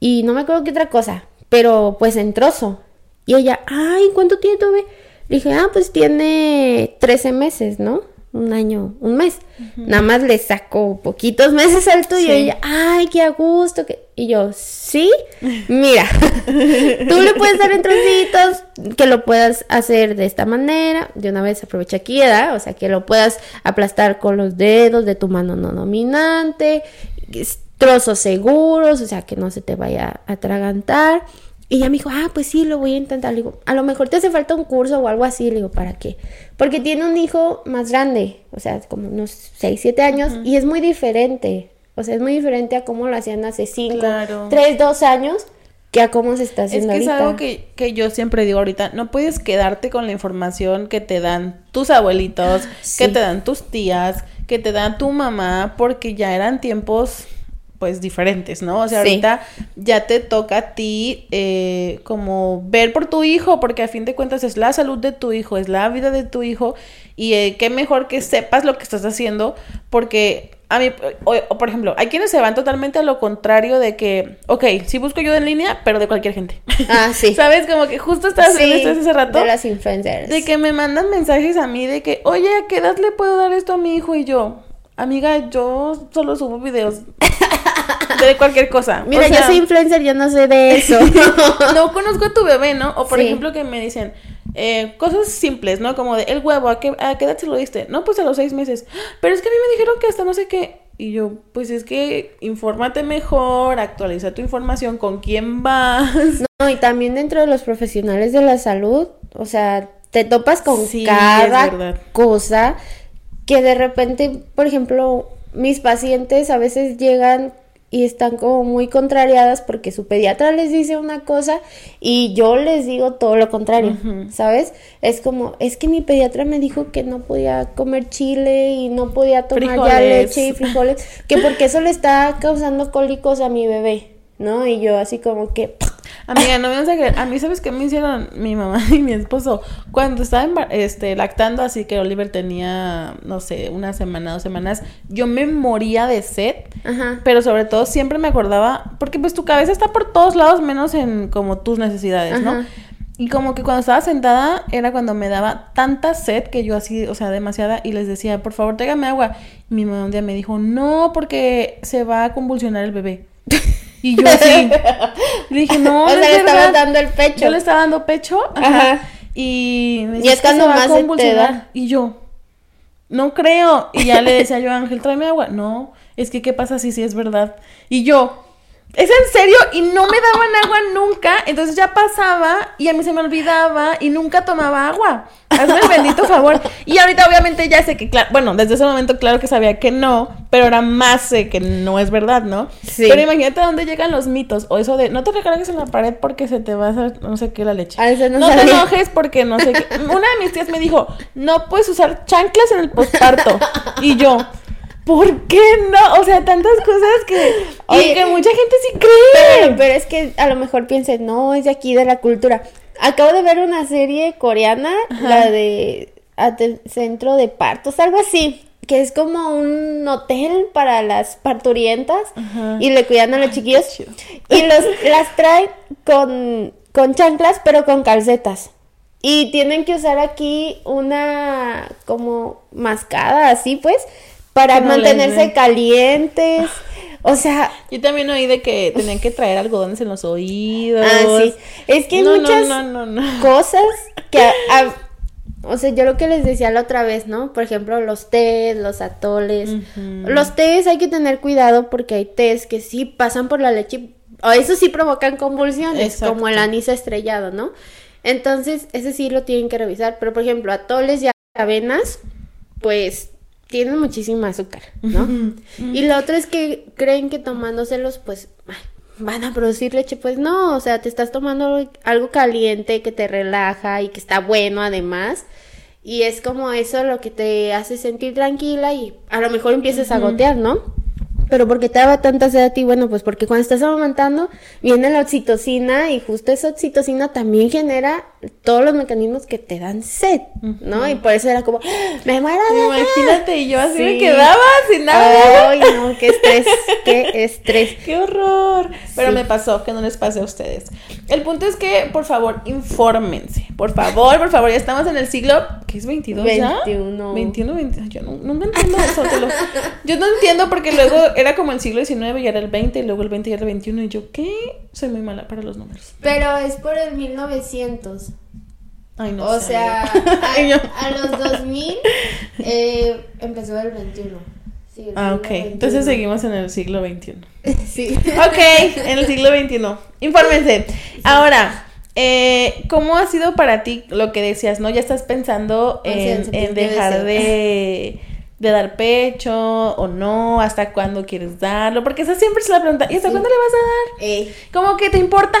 y no me acuerdo qué otra cosa, pero pues en trozo. Y ella, ay, ¿cuánto tiene tu bebé? Le dije, ah, pues tiene 13 meses, ¿no? Un año, un mes. Nada más le saco poquitos meses al tuyo. Sí. Y ella, ay, qué a gusto. que-". Y yo, sí, mira, tú le puedes dar en trocitos, que lo puedas hacer de esta manera. De una vez aprovecha aquí, ¿verdad? O sea, que lo puedas aplastar con los dedos de tu mano no dominante, trozos seguros, o sea, que no se te vaya a atragantar. Y ella me dijo, ah, pues sí, lo voy a intentar. Le digo, a lo mejor te hace falta un curso o algo así. Le digo, ¿para qué? Porque tiene un hijo más grande, o sea, como unos 6, 7 años, y es muy diferente. O sea, es muy diferente a cómo lo hacían hace 5, Claro. 3, 2 años, que a cómo se está Es haciendo que es algo que, que yo siempre digo ahorita, no puedes quedarte con la información que te dan tus abuelitos, Sí. que te dan tus tías, que te dan tu mamá, porque ya eran tiempos pues diferentes, ¿no? O sea, Sí. ahorita ya te toca a ti eh, como ver por tu hijo, porque a fin de cuentas es la salud de tu hijo, es la vida de tu hijo, y eh, qué mejor que sepas lo que estás haciendo, porque a mí, o, o, por ejemplo, hay quienes se van totalmente a lo contrario de que, ok, sí busco ayuda en línea, pero de cualquier gente. Ah, sí. ¿Sabes? Como que justo estabas haciendo Sí, esto hace rato. De las influencers. De que me mandan mensajes a mí de que, oye, ¿a qué edad le puedo dar esto a mi hijo? Y yo, amiga, yo solo subo videos de cualquier cosa. Mira, O sea, yo soy influencer, yo no sé de eso. no conozco a tu bebé, ¿no? O por Sí. ejemplo que me dicen eh, cosas simples, ¿no? Como de el huevo, ¿a qué, ¿a qué edad se lo diste? No, pues a los seis meses. Pero es que a mí me dijeron que hasta no sé qué. Y yo, pues es que infórmate mejor, actualiza tu información, con quién vas. No, y también dentro de los profesionales de la salud, o sea, te topas con Sí, cada cosa que de repente, por ejemplo, mis pacientes a veces llegan y están como muy contrariadas porque su pediatra les dice una cosa y yo les digo todo lo contrario, ¿sabes? Es como, es que mi pediatra me dijo que no podía comer chile y no podía tomar ya leche y frijoles, que porque eso le está causando cólicos a mi bebé, ¿no? Y yo así como que Amiga, no me vas a creer. A mí, ¿sabes qué me hicieron mi mamá y mi esposo? Cuando estaba este, lactando, así que Oliver tenía, no sé, una semana, dos semanas, yo me moría de sed. Ajá. Pero sobre todo siempre me acordaba, porque pues tu cabeza está por todos lados, menos en como tus necesidades, ¿no? Y como que cuando estaba sentada era cuando me daba tanta sed que yo así, o sea, demasiada, y les decía, por favor, tráigame agua. Y mi mamá un día me dijo, no, porque se va a convulsionar el bebé. Y yo así. le dije, no, o sea, le estaba dando el pecho. Yo le estaba dando pecho. Ajá. Y me y es cuando más te da. Y yo, no creo. Y ya le decía yo, Ángel, tráeme agua. No, es que, ¿qué pasa si sí es verdad? Y yo, es en serio y no me daban agua nunca, entonces ya pasaba y a mí se me olvidaba y nunca tomaba agua. Hazme el bendito favor. Y ahorita obviamente ya sé que, claro, bueno, desde ese momento claro que sabía que no, pero ahora más sé que no es verdad, ¿no? Sí. Pero imagínate a dónde llegan los mitos o eso de no te recargues en la pared porque se te va a hacer no sé qué la leche. no, no te enojes porque no sé qué. Una de mis tías me dijo, no puedes usar chanclas en el posparto. Y yo, ¿Por qué no? O sea, tantas cosas que, y que mucha gente sí cree. Pero, es que a lo mejor piensen, no, es de aquí, de la cultura. Acabo de ver una serie coreana, la de Centro de Partos, algo así, que es como un hotel para las parturientas y le cuidan a los chiquillos. Y los, las traen con, con chanclas, pero con calcetas. Y tienen que usar aquí una como mascada, así pues para mantenerse calientes. O sea, yo también oí de que tenían que traer algodones en los oídos. Ah, sí. Es que hay muchas cosas que o sea, yo lo que les decía la otra vez, ¿no? Por ejemplo, los tés, los atoles. Los tés hay que tener cuidado porque hay tés que sí pasan por la leche o eso sí provocan convulsiones, como el anís estrellado, ¿no? Entonces, ese sí lo tienen que revisar, pero por ejemplo, atoles y avenas, pues tienen muchísima azúcar, ¿no? Y lo otro es que creen que tomándoselos, pues, van a producir leche. Pues no, o sea, te estás tomando algo caliente que te relaja y que está bueno además. Y es como eso lo que te hace sentir tranquila y a lo mejor empiezas a gotear, ¿no? pero porque te daba tanta sed a ti, bueno, pues porque cuando estás amamantando viene la oxitocina y justo esa oxitocina también genera todos los mecanismos que te dan sed, ¿no? Y por eso era como, ¡Ah! me muero de Imagínate, y yo así me quedaba sin nada. Ay, no, qué estrés, qué estrés. qué horror. Pero me pasó, que no les pase a ustedes. El punto es que, por favor, infórmense. Por favor, por favor, ya estamos en el siglo, ¿qué es 22 ya? 21. 21, 21. Yo no, no entiendo eso. yo no entiendo porque luego era como el siglo XIX y era el 20 y luego el 20 y era el 21 y yo, ¿qué? Soy muy mala para los números. Pero es por el 1900. Ay, no o sea, a, los 2000 eh, empezó el 21. Sí, ah, ok. Entonces seguimos en el siglo XXI. sí. Ok, en el siglo XXI. Infórmense. Ahora, eh, ¿cómo ha sido para ti lo que decías, no? Ya estás pensando en, en dejar de de dar pecho o no, hasta cuándo quieres darlo, porque esa siempre es la pregunta, ¿y hasta cuándo le vas a dar? Eh. ¿Cómo que te importa?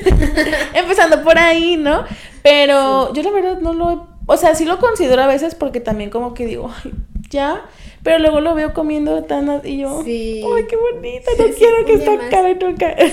Empezando por ahí, ¿no? Pero yo la verdad no lo, o sea, sí lo considero a veces porque también como que digo, ay, ya, pero luego lo veo comiendo tan y yo, ay, qué bonita, no quiero que esta cara nunca.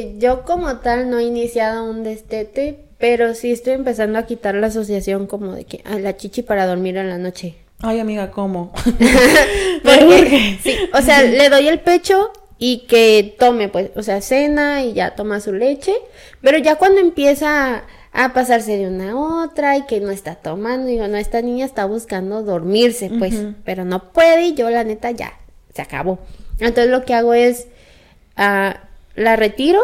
Que yo como tal no he iniciado un destete, pero sí estoy empezando a quitar la asociación como de que a la chichi para dormir en la noche. Ay, amiga, ¿cómo? Porque, sí, o sea, le doy el pecho y que tome, pues, o sea, cena y ya toma su leche, pero ya cuando empieza a pasarse de una a otra y que no está tomando, digo, no, esta niña está buscando dormirse, pues, pero no puede y yo la neta ya, se acabó. Entonces lo que hago es, uh, la retiro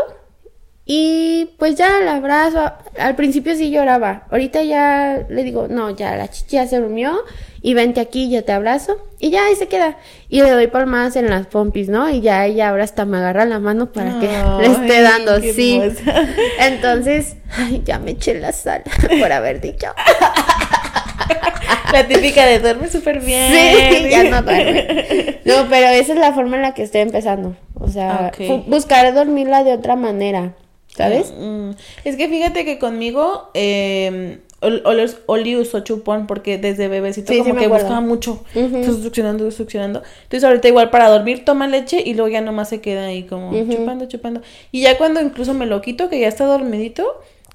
y pues ya la abrazo. Al principio sí lloraba. Ahorita ya le digo, no, ya la chichi ya se durmió. Y vente aquí, yo te abrazo. Y ya ahí se queda. Y le doy palmadas en las pompis, ¿no? Y ya ella ahora hasta me agarra la mano para que le esté dando. Sí. Entonces, ay, ya me eché la sal por haber dicho. la típica de duerme súper bien. Sí, ya no duerme. No, pero esa es la forma en la que estoy empezando. O sea, Ok. buscar dormirla de otra manera, ¿sabes? Mm, Es que fíjate que conmigo eh, ol- ol- Oli usó chupón porque desde bebecito Sí, como que acuerdo. buscaba mucho. Entonces succionando, succionando. Entonces ahorita igual para dormir toma leche y luego ya nomás se queda ahí como chupando, chupando. Y ya cuando incluso me lo quito, que ya está dormidito,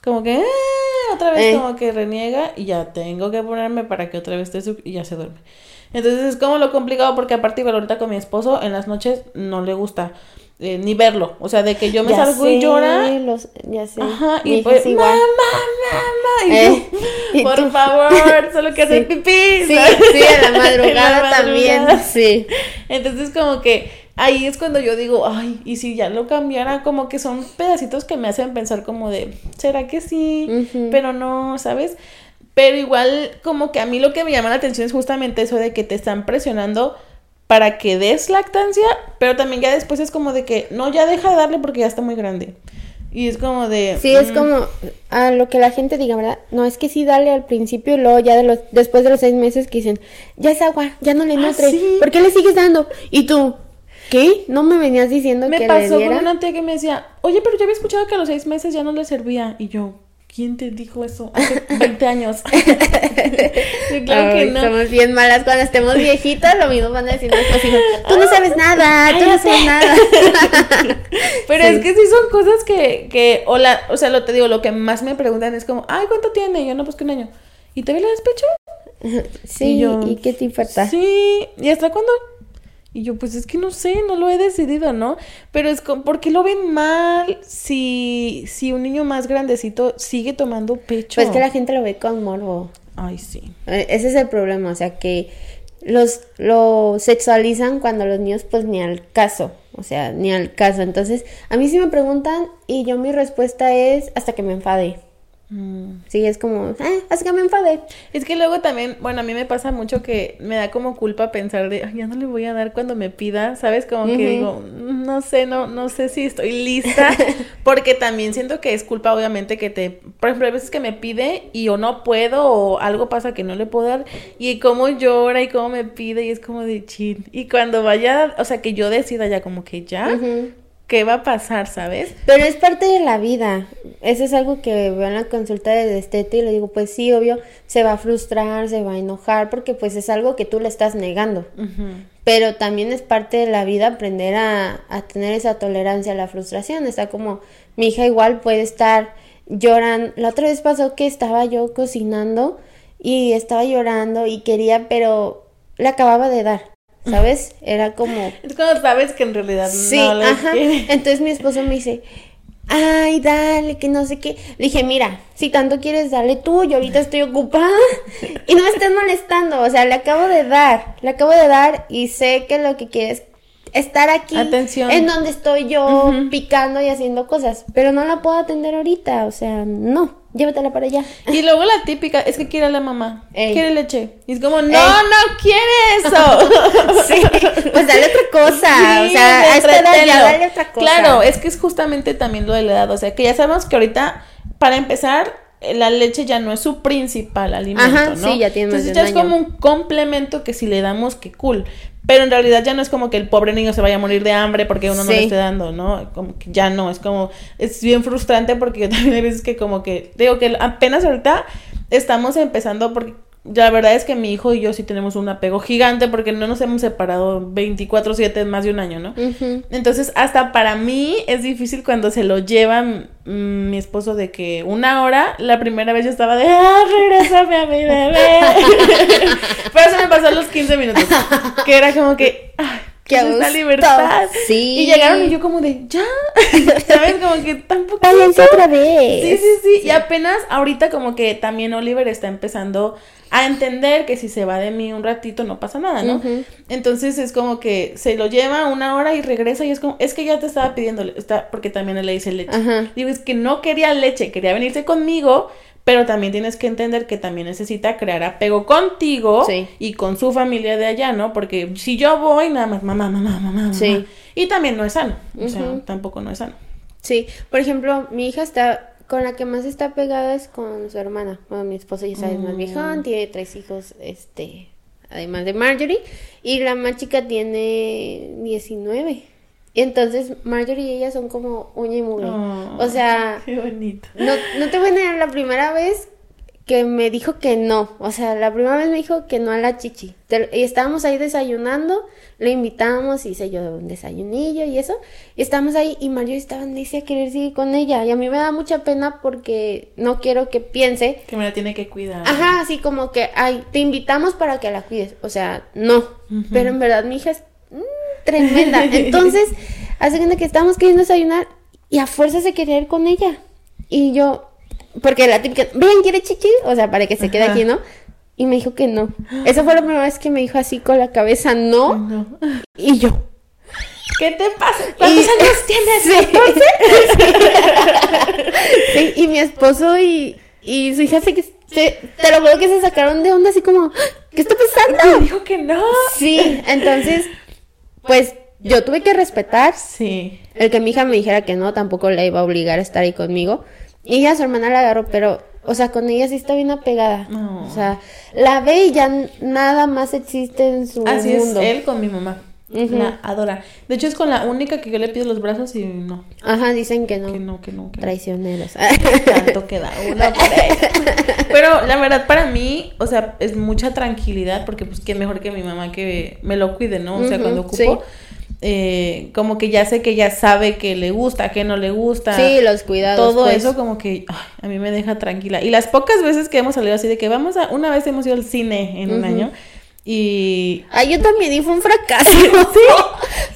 como que "Ah", otra vez Eh. como que reniega y ya tengo que ponerme para que otra vez esté su- y ya se duerme. Entonces es como lo complicado porque aparte igual ahorita con mi esposo en las noches no le gusta eh, ni verlo. O sea, de que yo me Ya salgo y llora los- ya sé. Ajá, Mi y pues, mamá, mamá, y Eh, y por tú- favor, solo que hacer Sí. pipí. Sí, sí, a la En la madrugada también, sí. Entonces, como que ahí es cuando yo digo, ay, y si ya lo cambiara, como que son pedacitos que me hacen pensar como de, ¿será que sí? Pero no, ¿sabes? Pero igual, como que a mí lo que me llama la atención es justamente eso de que te están presionando para que des lactancia, pero también ya después es como de que, no, ya deja de darle porque ya está muy grande. Y es como de... Sí, es mm, como a lo que la gente diga, ¿verdad? No, es que sí dale al principio y luego ya de los, después de los seis meses que dicen, ya es agua, ya no le Ah, nutre, sí. ¿por qué le sigues dando? Y tú, ¿qué? ¿No me venías diciendo Me que pasó le con diera? una tía que me decía, oye, pero yo había escuchado que a los seis meses ya no le servía. Y yo, ¿quién te dijo eso? Hace 20 años. Sí, claro que no. Somos bien malas cuando estemos viejitas, lo mismo van a decir nuestros hijos. Tú no sabes nada, tú no sabes nada. Pero Sí. es que sí son cosas que, que o, la, o sea, lo te digo, lo que más me preguntan es como, ay, ¿cuánto tiene? Y yo, no, pues que un año. ¿Y te ve la despecho? Sí, Y yo, ¿y qué te importa? Sí, ¿y hasta cuándo? Y yo, pues es que no sé, no lo he decidido, ¿no? Pero es como, ¿por qué lo ven mal si, si un niño más grandecito sigue tomando pecho? Pues que la gente lo ve con morbo. Ay, sí. Eh, Ese es el problema, o sea que los lo sexualizan cuando los niños pues ni al caso, o sea, ni al caso. Entonces, a mí sí me preguntan y yo mi respuesta es hasta que me enfade. Mm. Sí, es como, eh, hasta que me enfade. Es que luego también, bueno, a mí me pasa mucho que me da como culpa pensar de, "Ay, ya no le voy a dar cuando me pida, ¿sabes? Como que digo, "Mm, no sé, no, no sé si estoy lista, porque también siento que es culpa, obviamente, que te, por ejemplo, hay veces que me pide y o no puedo o algo pasa que no le puedo dar y cómo llora y cómo me pide y es como de chin. Y cuando vaya, o sea, que yo decida ya como que ya, Ujú. ¿Qué va a pasar, sabes? Pero es parte de la vida. Eso es algo que veo en la consulta de destete y le digo, pues sí, obvio, se va a frustrar, se va a enojar, porque pues es algo que tú le estás negando. Pero también es parte de la vida aprender a, a tener esa tolerancia a la frustración. Está como mi hija igual puede estar llorando. La otra vez pasó que estaba yo cocinando y estaba llorando y quería, pero le acababa de dar, ¿sabes? Era como... Es cuando sabes que en realidad Sí, no le ajá. quiere. Entonces mi esposo me dice, ay, dale, que no sé qué. Le dije, mira, si tanto quieres, dale tú, yo ahorita estoy ocupada y no me estés molestando. O sea, le acabo de dar, le acabo de dar y sé que lo que quieres estar aquí Atención. en donde estoy yo picando y haciendo cosas, pero no la puedo atender ahorita, o sea, no, llévatela para allá. Y luego la típica es que quiere a la mamá, Ey. quiere leche. Y es como, no, Ey. no quiere eso. Sí, pues dale otra cosa, o sea, a esta edad ya entreténlo. dale otra cosa. Claro, es que es justamente también lo de la edad. O sea, que ya sabemos que ahorita, para empezar, la leche ya no es su principal alimento, Ajá, ¿no? sí, ya tiene Entonces ya es como un complemento que si le damos, que cool. Pero en realidad ya no es como que el pobre niño se vaya a morir de hambre porque uno no le esté dando, ¿no? Como que ya no, es como, es bien frustrante porque también hay veces que como que, digo que apenas ahorita estamos empezando porque la verdad es que mi hijo y yo sí tenemos un apego gigante porque no nos hemos separado 24/7 en más de un año, ¿no? Entonces, hasta para mí es difícil cuando se lo lleva mm, mi esposo de que una hora, la primera vez yo estaba de, ah, regrésame a mi bebé. Pero eso me pasó los 15 minutos, que era como que, ay, Qué ¿qué es esta gusto. libertad? Sí. Y llegaron y yo como de, ya, ¿sabes? Como que tampoco. Váyanse otra vez. Sí, sí, sí, Y apenas ahorita como que también Oliver está empezando a entender que si se va de mí un ratito no pasa nada, ¿no? Entonces es como que se lo lleva una hora y regresa y es como, es que ya te estaba pidiendo, está, porque también le dice leche. Ajá. Digo, es que no quería leche, quería venirse conmigo, pero también tienes que entender que también necesita crear apego contigo Sí. y con su familia de allá, ¿no? Porque si yo voy, nada más, mamá, mamá, mamá, mamá. Sí. Y también no es sano, o sea, tampoco no es sano. Sí, por ejemplo, mi hija está con la que más está pegada es con su hermana. Bueno, mi esposo ya sabes, más Mm. viejón, tiene tres hijos, este, además de Marjorie. Y la más chica tiene 19. Y entonces Marjorie y ella son como uña y mugre. Oh, o sea, Qué bonito. no, no te voy a negar la primera vez que me dijo que no. O sea, la primera vez me dijo que no a la chichi. Te- Y estábamos ahí desayunando, le invitamos, hice yo un desayunillo y eso. Y estábamos ahí y Mario estaba necia a querer seguir con ella. Y a mí me da mucha pena porque no quiero que piense. Que me la tiene que cuidar. Ajá, así como que, ay, te invitamos para que la cuides. O sea, no. Pero en verdad mi hija es mm, tremenda. Entonces, hace cuenta que estábamos queriendo desayunar y a fuerza se quería ir con ella. Y yo, porque la típica, ven, ¿quiere chichi? O sea, para que se quede Ajá. aquí, ¿no? Y me dijo que no. Esa fue la primera vez que me dijo así con la cabeza, no. No. Y yo. ¿Qué te pasa? ¿Cuántos Y- años tienes? Sí. Sí, y mi esposo y, y su hija se, se- te lo juro que se sacaron de onda así como, ¿qué está Me pasando? dijo que no. Sí, entonces, pues yo tuve que respetar Sí. el que mi hija me dijera que no, tampoco la iba a obligar a estar ahí conmigo. Y ella, su hermana la agarró, pero, o sea, con ella sí está bien apegada. No. O sea, la ve y ya nada más existe en su Así mundo. es él con mi mamá. La adora. De hecho, es con la única que yo le pido los brazos y no. Ajá, dicen que no. Que no, que no, que. Traicioneros. Tanto queda uno por ahí. Pero la verdad, para mí, o sea, es mucha tranquilidad porque, pues, qué mejor que mi mamá que me lo cuide, ¿no? O sea, cuando ocupo, sí. eh, como que ya sé que ella sabe que le gusta, que no le gusta. sí, los cuidados. Todo pues. eso como que ay, a mí me deja tranquila. Y las pocas veces que hemos salido así de que vamos a, una vez hemos ido al cine en un año y Ay, yo también, y fue un fracaso. ¿Sí?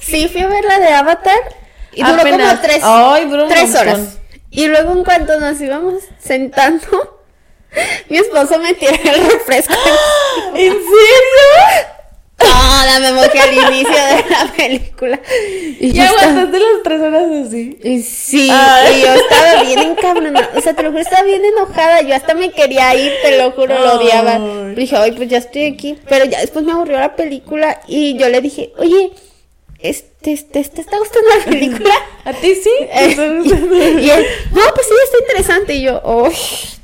sí, fui a ver la de Avatar y duró como tres, Ay, duró un tres horas. Y luego en cuanto nos íbamos sentando, mi esposo me tiró el refresco. ¿En serio? Toda me mojé al inicio de la película. Y Y yo estaba- aguantaste las tres horas así. y sí, Ay. y yo estaba bien encabronada, o sea, te lo juro, estaba bien enojada, yo hasta me quería ir, te lo juro, lo odiaba. Dije, ay, pues ya estoy aquí, pero ya después me aburrió la película y yo le dije, oye, este, ¿te está gustando la película? ¿A ti sí? Eh, y, y él, no, pues sí, está interesante, y yo, oh,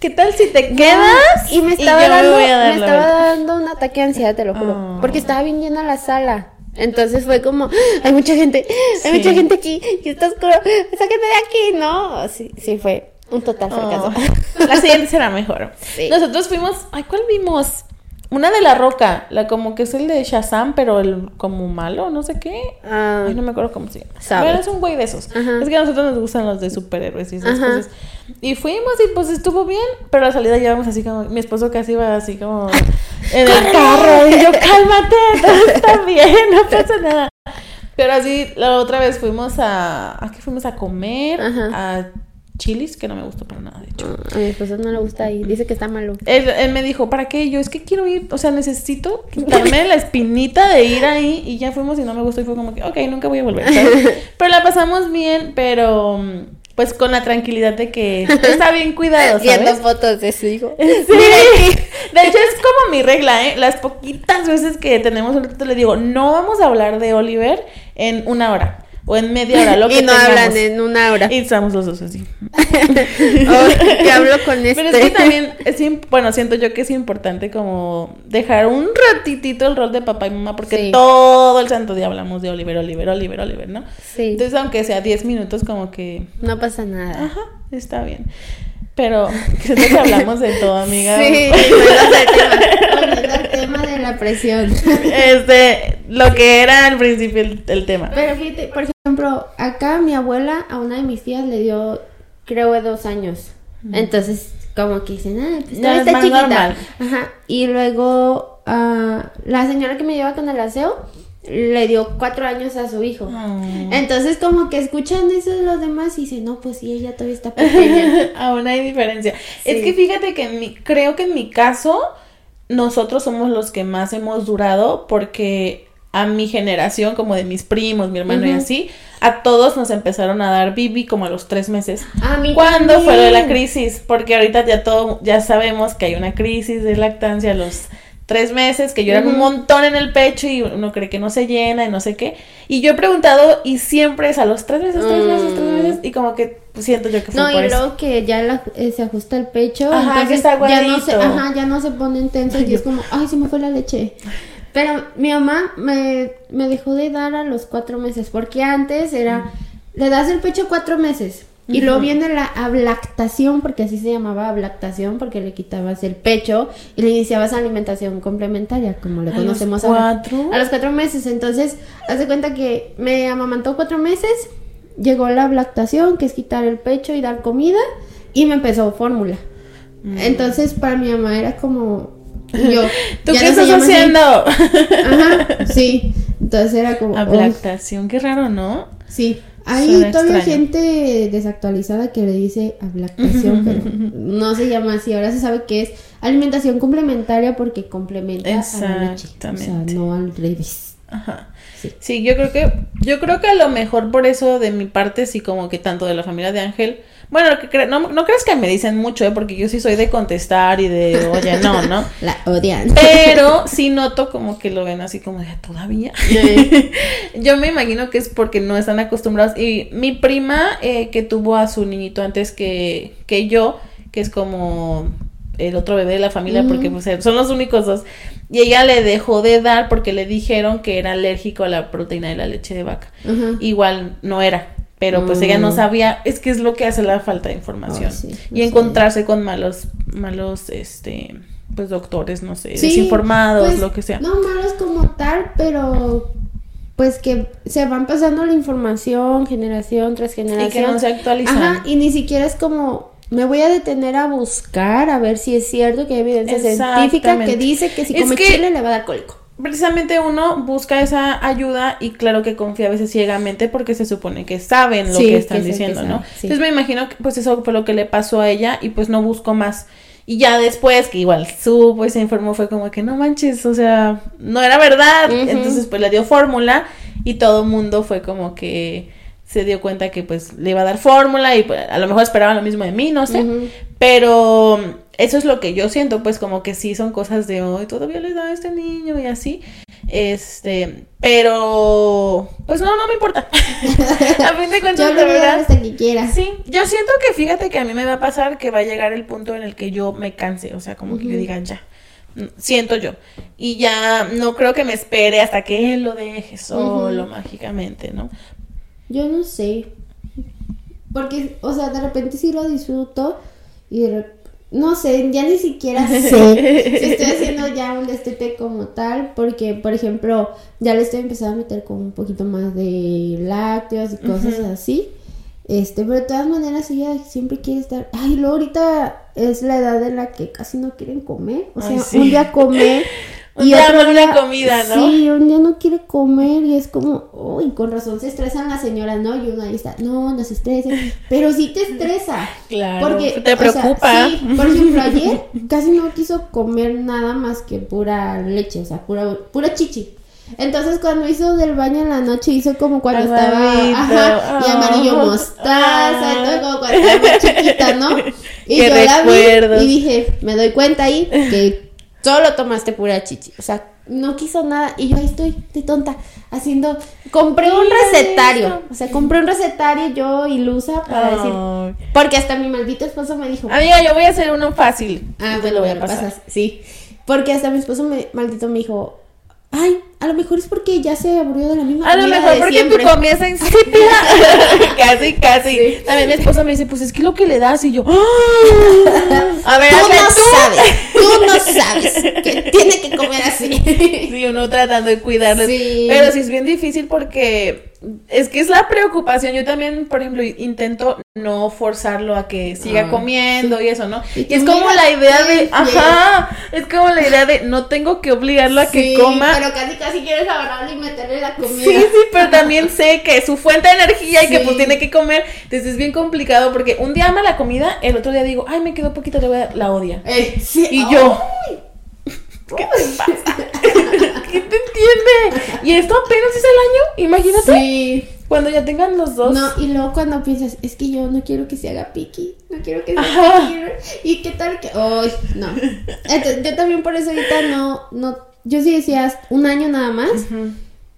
¿Qué tal si te quedas? y me estaba, dando, me estaba dando un ataque de ansiedad, te lo juro, Oh. porque estaba bien llena la sala. Entonces fue como, hay mucha gente, hay Sí. mucha gente aquí, y está oscuro, sáquenme de aquí, no, sí, sí fue un total fracaso. Oh, La siguiente será mejor. Sí. Nosotros fuimos, ay, ¿cuál vimos? Una de la roca, la como que es el de Shazam, pero el como malo, no sé qué. Ah, Ay, no me acuerdo cómo se llama. Sabe. Pero es un güey de esos. Ajá. Es que a nosotros nos gustan los de superhéroes y esas Ajá. cosas. Y fuimos y pues estuvo bien, pero a la salida llevamos así como, mi esposo casi iba así como en el carro. Y yo, cálmate, todo está bien, no pasa nada. Pero así, la otra vez fuimos a, ¿a qué fuimos a comer? Ajá. A Chilis, que no me gustó para nada, de hecho. a mi esposo no le gusta ir, dice que está malo. Él, él me dijo, ¿para qué? Yo es que quiero ir, o sea, necesito quitarme la espinita de ir ahí y ya fuimos y no me gustó y fue como que, ok, nunca voy a volver. ¿sabes? Pero la pasamos bien, pero mm, pues con la tranquilidad de que está bien cuidado, Viendo fotos de su hijo. Sí. De hecho es como mi regla, ¿eh? Las poquitas veces que tenemos un ratito le digo, no vamos a hablar de Oliver en una hora o en media hora, lo que y no tengamos. hablan en una hora. Y estamos los dos así. Oh, ¿Qué hablo con este? Pero es que también, es, bueno, siento yo que es importante como dejar un ratitito el rol de papá y mamá, porque Sí. todo el santo día hablamos de Oliver, Oliver, Oliver, Oliver, ¿no? Sí, Entonces, aunque sea 10 minutos, como que, no pasa nada. ajá, está bien. Pero siento que hablamos de todo, amiga. Sí, al tema, de la presión. Este, lo que era al principio el, el tema. Pero fíjate, por ejemplo, acá mi abuela a una de mis tías le dio, creo, dos años. Entonces, como que dicen, ah, pues es está chiquita. normal. Ajá. Y luego, ah, la señora que me lleva con el aseo le dio cuatro años a su hijo. Mm. Entonces, como que escuchan eso de los demás y dicen, no, pues sí, ella todavía está pequeña. Aún hay diferencia. Es que fíjate que en mi, creo que en mi caso, nosotros somos los que más hemos durado porque a mi generación, como de mis primos, mi hermano y así, a todos nos empezaron a dar bibi como a los tres meses. A mí ¿Cuándo fue de la crisis? Porque ahorita ya todo, ya sabemos que hay una crisis de lactancia a los tres meses, que lloran un montón en el pecho y uno cree que no se llena y no sé qué. Y yo he preguntado y siempre es a los tres meses, tres meses, tres Mm. meses y como que siento yo que fue No, por y eso. luego que ya la- eh, se ajusta el pecho, Ajá, entonces que está ya no se, ajá, ya no se pone intenso y es como, ay, se me fue la leche. Pero mi mamá me, me dejó de dar a los cuatro meses, porque antes era, le das el pecho cuatro meses. Y luego viene la ablactación, porque así se llamaba ablactación, porque le quitabas el pecho y le iniciabas alimentación complementaria, como le ¿A los conocemos ahora. cuatro? A los cuatro meses. Entonces, haz de cuenta que me amamantó cuatro meses, llegó la ablactación, que es quitar el pecho y dar comida, y me empezó fórmula. Mm. Entonces, para mi mamá era como. Y Yo, ¿Tú qué estás haciendo? Ajá, sí. Entonces era como. Ablactación, qué raro, ¿no? Sí. Hay Suena todavía extraño. gente desactualizada que le dice ablactación, pero no se llama así. Ahora se sabe que es alimentación complementaria porque complementa a la leche. O sea, Exactamente. no al revés. Ajá. Sí. Sí, yo creo que, yo creo que a lo mejor por eso de mi parte, sí como que tanto de la familia de Ángel, bueno, lo que no, no crees que me dicen mucho, ¿eh? porque yo sí soy de contestar y de, oye, no, ¿no? La odian. Pero sí noto como que lo ven así como de todavía. Yo me imagino que es porque no están acostumbrados. Y mi prima eh, que tuvo a su niñito antes que, que yo, que es como el otro bebé de la familia, porque pues, son los únicos dos. Y ella le dejó de dar porque le dijeron que era alérgico a la proteína de la leche de vaca. Igual no era. Pero pues ella no Mm. sabía, es que es lo que hace la falta de información. Oh, sí, no y sabía. encontrarse con malos, malos, este, pues doctores, no sé, Sí, desinformados, pues, lo que sea. No malos como tal, pero pues que se van pasando la información generación tras generación. Y que no se actualizan. Ajá, y ni siquiera es como me voy a detener a buscar a ver si es cierto que hay evidencia científica que dice que si Es come que- chile le va a dar cólico. Precisamente uno busca esa ayuda y claro que confía a veces ciegamente porque se supone que saben lo Sí, que están que diciendo, sabe, ¿no? sí. Entonces me imagino que pues eso fue lo que le pasó a ella y pues no buscó más. Y ya después que igual supo y se informó fue como que no manches, o sea, no era verdad. Entonces pues le dio fórmula y todo el mundo fue como que se dio cuenta que pues le iba a dar fórmula y pues, a lo mejor esperaban lo mismo de mí, no sé. Pero eso es lo que yo siento, pues como que sí son cosas de hoy, todavía le da a este niño y así. Este, pero pues no, no me importa. a fin de cuentas, Yo verdad. hasta que quiera. Sí, yo siento que fíjate que a mí me va a pasar que va a llegar el punto en el que yo me canse, o sea, como que yo diga ya. Mm, Siento yo. Y ya no creo que me espere hasta que él lo deje solo mágicamente, ¿no? Yo no sé. Porque, o sea, de repente sí lo disfruto y de rep- no sé, ya ni siquiera sé si estoy haciendo ya un destete como tal, porque, por ejemplo, ya le estoy empezando a meter con un poquito más de lácteos y cosas así. Este, pero de todas maneras ella siempre quiere estar. Ay, luego ahorita es la edad en la que casi no quieren comer. O sea, Ay, sí. un día comer. Un y otro día- comida, ¿no? Sí, un día no quiere comer y es como, uy, con razón se estresan las señoras, ¿no? Y uno ahí está, no, no se estresen, pero sí te estresa. Claro, Porque te o sea, preocupa. sí, por ejemplo, ayer casi no quiso comer nada más que pura leche, o sea, pura, pura chichi. Entonces cuando hizo del baño en la noche hizo como cuando estaba, ajá, y amarillo Ah. mostaza, y todo como cuando estaba chiquita, ¿no? Y yo la vi y dije, me doy cuenta ahí que solo tomaste pura chichi, o sea, no quiso nada y yo ahí estoy de tonta haciendo, compré un recetario, o sea, compré un recetario yo ilusa para decir, porque hasta mi maldito esposo me dijo, Amiga, yo voy a hacer uno fácil. Ah, bueno, lo voy a pasar. pasas. Sí. Porque hasta mi esposo me, maldito me dijo, ay, a lo mejor es porque ya se aburrió de la misma A lo mejor porque siempre". tu comida está insípida. casi, casi. También mi esposa me dice, pues es que lo que le das y yo. A ver, Tú no tú. sabes, tú no sabes que tiene que comer así. Sí, uno tratando de cuidarles. Sí. Pero sí es bien difícil porque es que es la preocupación. Yo también, por ejemplo, intento no forzarlo a que siga Ah, comiendo y eso, ¿no? Y es como la idea de, ajá, es como la idea de no tengo que obligarlo a que coma. Pero casi casi quieres agarrarle y meterle la comida. Sí, sí, pero también sé que es su fuente de energía y que pues tiene que comer. Entonces es bien complicado porque un día ama la comida, el otro día digo, ay, me quedó poquito, le voy a la odia. Eh, sí. Y yo, ¿qué te pasa? ¿Quién te entiende? Y esto apenas es el año, imagínate. Sí. Cuando ya tengan los dos. No, y luego cuando piensas, es que yo no quiero que se haga piqui, no quiero que se haga piqui. ¿Y qué tal que.? ¡Ay! no. Entonces, yo también por eso ahorita no, no. Yo sí decía un año nada más.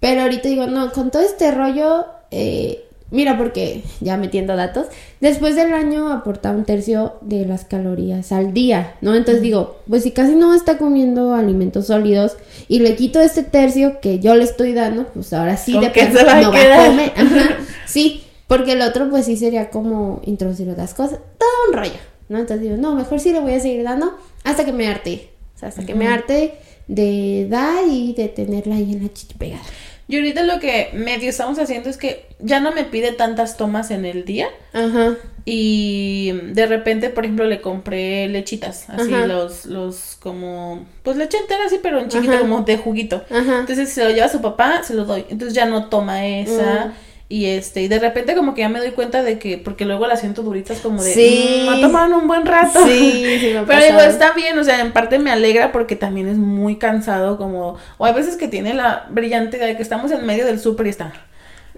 Pero ahorita digo, no, con todo este rollo. Eh, Mira, porque ya metiendo datos, después del año aporta un tercio de las calorías al día, ¿no? Entonces digo, pues si casi no está comiendo alimentos sólidos y le quito este tercio que yo le estoy dando, pues ahora sí de se va no va a comer. Sí, porque el otro pues sí sería como introducir otras cosas, todo un rollo, ¿no? Entonces digo, no, mejor sí le voy a seguir dando hasta que me arte, o sea, hasta que me arte de dar y de tenerla ahí en la chicha pegada. Y ahorita lo que medio estamos haciendo es que ya no me pide tantas tomas en el día. Ajá. Y de repente, por ejemplo, le compré lechitas, así los, los como, pues leche entera así, pero en chiquito, como de juguito. Ajá. Entonces, si se lo lleva a su papá, se lo doy. Entonces ya no toma esa. Mm. Y este, y de repente como que ya me doy cuenta de que, porque luego la siento duritas como de, sí. Mm, tomaron un buen rato. Sí, sí Pero digo, está bien, o sea, en parte me alegra porque también es muy cansado como, o hay veces que tiene la brillante de que estamos en medio del súper y está.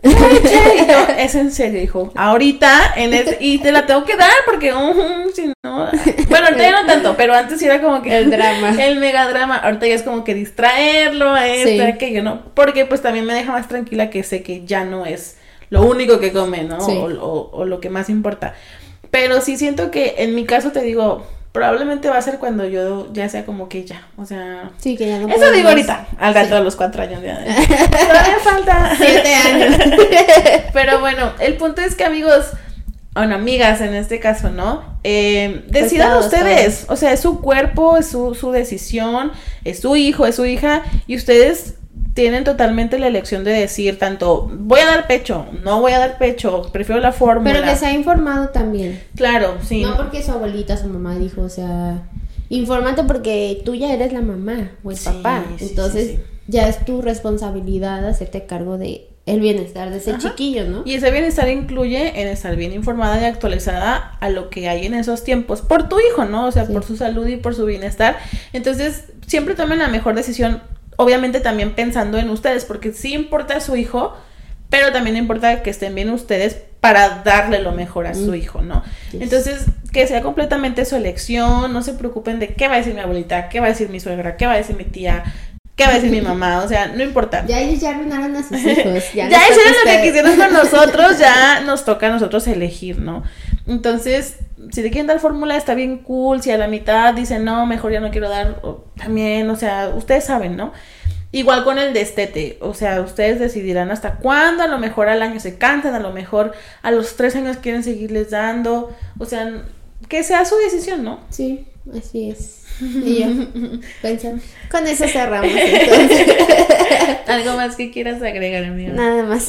es en serio, hijo. Ahorita, en y te la tengo que dar porque, si no. Bueno, ahorita ya no tanto, pero antes era como que. El drama. El mega drama. Ahorita ya es como que distraerlo a esto, que aquello, ¿no? Porque pues también me deja más tranquila que sé que ya no es lo único que come, ¿no? O, o, lo que más importa. Pero sí siento que en mi caso te digo, probablemente va a ser cuando yo ya sea como que ya, o sea... Sí, que ya no Eso digo ahorita, al rato de los cuatro años. Ya, todavía falta... Siete años. Pero bueno, el punto es que amigos, bueno, amigas en este caso, ¿no? Eh, decidan ustedes, o sea, es su cuerpo, es su, su decisión, es su hijo, es su hija, y ustedes tienen totalmente la elección de decir tanto voy a dar pecho, no voy a dar pecho, prefiero la fórmula. Pero que se ha informado también. Claro, sí. No porque su abuelita, su mamá dijo, o sea, infórmate porque tú ya eres la mamá o el papá. Entonces, ya es tu responsabilidad hacerte cargo de el bienestar de ese chiquillo, ¿no? Y ese bienestar incluye en estar bien informada y actualizada a lo que hay en esos tiempos por tu hijo, ¿no? O sea, por su salud y por su bienestar. Entonces, siempre tomen la mejor decisión obviamente también pensando en ustedes, porque sí importa a su hijo, pero también importa que estén bien ustedes para darle lo mejor a su hijo, ¿no? Entonces, que sea completamente su elección, no se preocupen de qué va a decir mi abuelita, qué va a decir mi suegra, qué va a decir mi tía, ¿Qué va a decir mi mamá? O sea, no importa. Ya ellos ya arruinaron a sus hijos. Ya, ya hicieron lo que quisieron con nosotros, ya nos toca a nosotros elegir, ¿no? Entonces, si te quieren dar fórmula, está bien cool. Si a la mitad dicen, no, mejor ya no quiero dar, también, o sea, ustedes saben, ¿no? Igual con el destete, o sea, ustedes decidirán hasta cuándo, a lo mejor al año se cansan, a lo mejor a los tres años quieren seguirles dando, o sea, que sea su decisión, ¿no? Sí, así es. Y yo pensando, con eso cerramos ¿Algo más que quieras agregar, amigo? Nada más.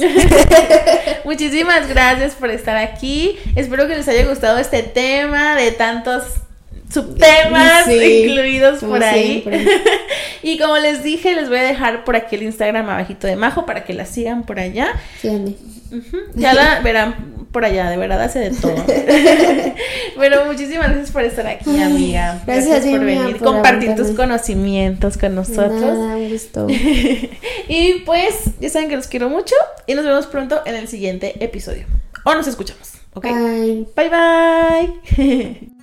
Muchísimas gracias por estar aquí. Espero que les haya gustado este tema de tantos subtemas incluidos por ahí. y como les dije, les voy a dejar por aquí el Instagram abajito de Majo para que la sigan por allá. Ya la verán por allá, de verdad hace de todo. Pero muchísimas gracias por estar aquí, amiga. Gracias, por venir, compartir tus conocimientos con nosotros. Nada, gusto. y pues, ya saben que los quiero mucho y nos vemos pronto en el siguiente episodio. O nos escuchamos, ¿ok? Bye. Bye bye.